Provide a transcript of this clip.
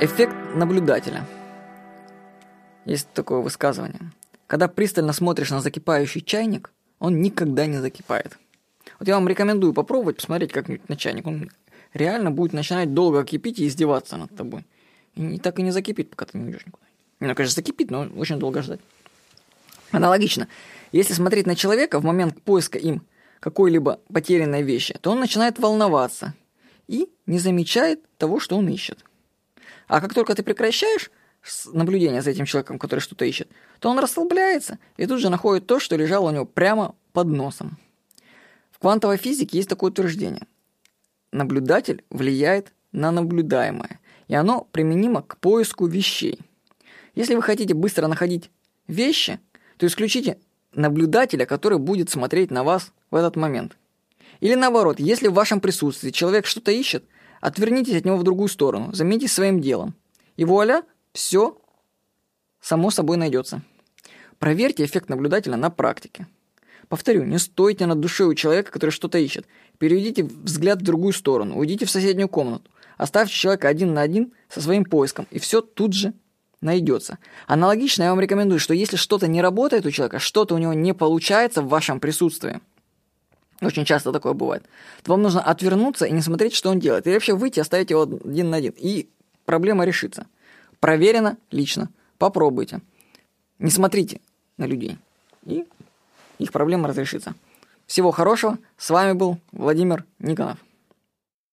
Эффект наблюдателя. Есть такое высказывание. Когда пристально смотришь на закипающий чайник, он никогда не закипает. Вот я вам рекомендую попробовать посмотреть как-нибудь на чайник. Он реально будет начинать долго кипеть и издеваться над тобой. И так и не закипит, пока ты не уйдешь никуда. Ну, конечно, закипит, но очень долго ждать. Аналогично. Если смотреть на человека в момент поиска им какой-либо потерянной вещи, то он начинает волноваться и не замечает того, что он ищет. А как только ты прекращаешь наблюдение за этим человеком, который что-то ищет, то он расслабляется и тут же находит то, что лежало у него прямо под носом. В квантовой физике есть такое утверждение. Наблюдатель влияет на наблюдаемое, и оно применимо к поиску вещей. Если вы хотите быстро находить вещи, то исключите наблюдателя, который будет смотреть на вас в этот момент. Или наоборот, если в вашем присутствии человек что-то ищет – Отвернитесь от него в другую сторону, займитесь своим делом. И вуаля, все само собой найдется. Проверьте эффект наблюдателя на практике. Повторю, не стойте над душой у человека, который что-то ищет. Переведите взгляд в другую сторону, уйдите в соседнюю комнату. Оставьте человека один на один со своим поиском, и все тут же найдется. Аналогично я вам рекомендую, что если что-то не работает у человека, что-то у него не получается в вашем присутствии, очень часто такое бывает. То вам нужно отвернуться и не смотреть, что он делает. И вообще выйти, оставить его один на один. И проблема решится. Проверено лично. Попробуйте. Не смотрите на людей. И их проблема разрешится. Всего хорошего. С вами был Владимир Никонов.